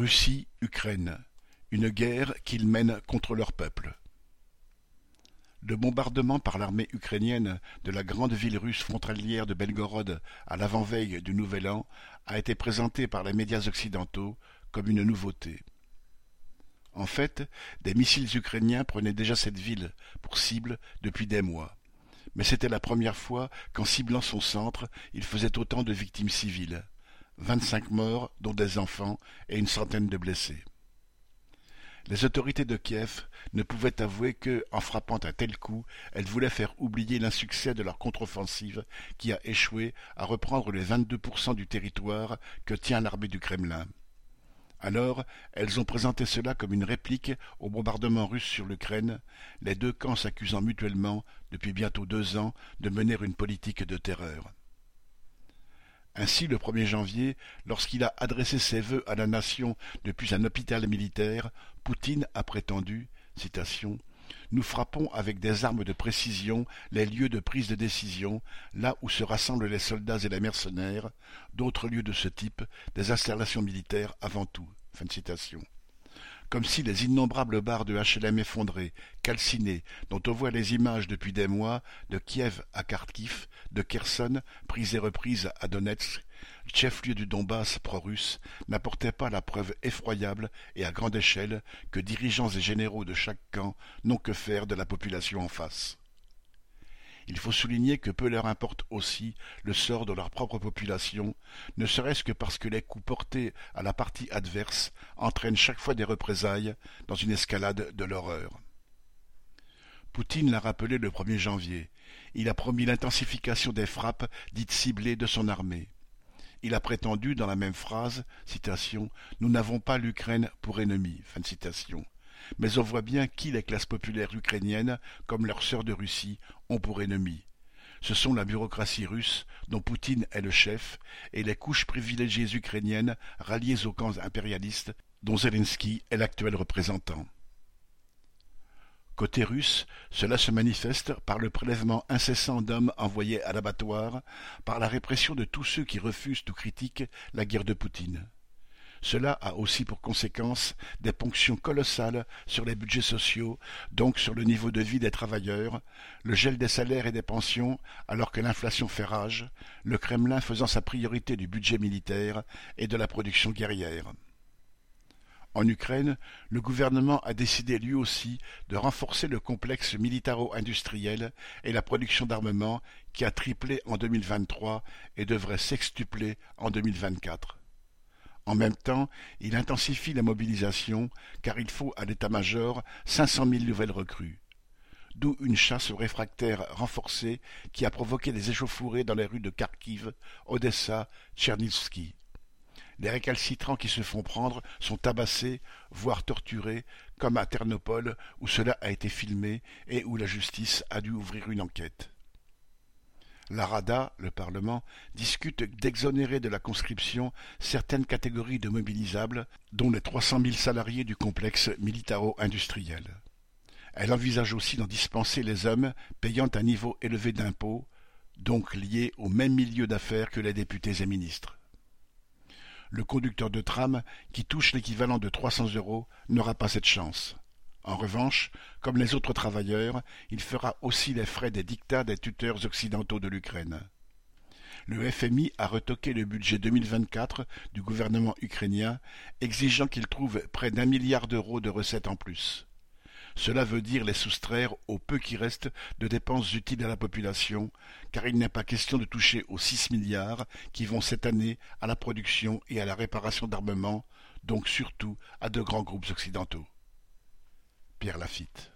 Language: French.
Russie-Ukraine, une guerre qu'ils mènent contre leur peuple. Le bombardement par l'armée ukrainienne de la grande ville russe frontalière de Belgorod à l'avant-veille du Nouvel An a été présenté par les médias occidentaux comme une nouveauté. En fait, des missiles ukrainiens prenaient déjà cette ville pour cible depuis des mois. Mais c'était la première fois qu'en ciblant son centre, il faisait autant de victimes civiles vingt-cinq morts, dont des enfants, et une centaine de blessés. Les autorités de Kiev ne pouvaient avouer que, en frappant un tel coup, elles voulaient faire oublier l'insuccès de leur contre-offensive qui a échoué à reprendre les 22% du territoire que tient l'armée du Kremlin. Alors, elles ont présenté cela comme une réplique au bombardement russe sur l'Ukraine, les deux camps s'accusant mutuellement, depuis bientôt deux ans, de mener une politique de terreur. Ainsi, le 1er janvier, lorsqu'il a adressé ses vœux à la nation depuis un hôpital militaire, Poutine a prétendu Nous frappons avec des armes de précision les lieux de prise de décision, là où se rassemblent les soldats et les mercenaires, d'autres lieux de ce type, des installations militaires avant tout. Comme si les innombrables barres de HLM effondrées, calcinées, dont on voit les images depuis des mois, de Kiev à Kharkiv, de Kherson, prises et reprises à Donetsk, chef-lieu du Donbass pro-russe, n'apportaient pas la preuve effroyable et à grande échelle que dirigeants et généraux de chaque camp n'ont que faire de la population en face. Il faut souligner que peu leur importe aussi le sort de leur propre population, ne serait-ce que parce que les coups portés à la partie adverse entraînent chaque fois des représailles dans une escalade de l'horreur. Poutine l'a rappelé le 1er janvier. Il a promis l'intensification des frappes dites ciblées de son armée. Il a prétendu dans la même phrase, citation, Nous n'avons pas l'Ukraine pour ennemi. Mais on voit bien qui les classes populaires ukrainiennes, comme leurs sœurs de Russie, ont pour ennemis. Ce sont la bureaucratie russe, dont Poutine est le chef, et les couches privilégiées ukrainiennes ralliées aux camps impérialistes, dont Zelensky est l'actuel représentant. Côté russe, cela se manifeste par le prélèvement incessant d'hommes envoyés à l'abattoir, par la répression de tous ceux qui refusent ou critiquent la guerre de Poutine. Cela a aussi pour conséquence des ponctions colossales sur les budgets sociaux, donc sur le niveau de vie des travailleurs, le gel des salaires et des pensions alors que l'inflation fait rage, le Kremlin faisant sa priorité du budget militaire et de la production guerrière. En Ukraine, le gouvernement a décidé lui aussi de renforcer le complexe militaro-industriel et la production d'armement qui a triplé en 2023 et devrait sextupler en 2024. En même temps, il intensifie la mobilisation, car il faut à l'état-major cinq cent mille nouvelles recrues. D'où une chasse aux réfractaires renforcée qui a provoqué des échauffourées dans les rues de Kharkiv, Odessa, Tchernivski. Les récalcitrants qui se font prendre sont tabassés, voire torturés, comme à Ternopol, où cela a été filmé et où la justice a dû ouvrir une enquête. La Rada, le Parlement, discute d'exonérer de la conscription certaines catégories de mobilisables, dont les trois cent mille salariés du complexe militaro-industriel. Elle envisage aussi d'en dispenser les hommes payant un niveau élevé d'impôts, donc liés au même milieu d'affaires que les députés et ministres. Le conducteur de tram, qui touche l'équivalent de trois cents euros, n'aura pas cette chance. En revanche, comme les autres travailleurs, il fera aussi les frais des dictats des tuteurs occidentaux de l'Ukraine. Le FMI a retoqué le budget 2024 du gouvernement ukrainien, exigeant qu'il trouve près d'un milliard d'euros de recettes en plus. Cela veut dire les soustraire au peu qui reste de dépenses utiles à la population, car il n'est pas question de toucher aux six milliards qui vont cette année à la production et à la réparation d'armements, donc surtout à de grands groupes occidentaux. Pierre Lafitte.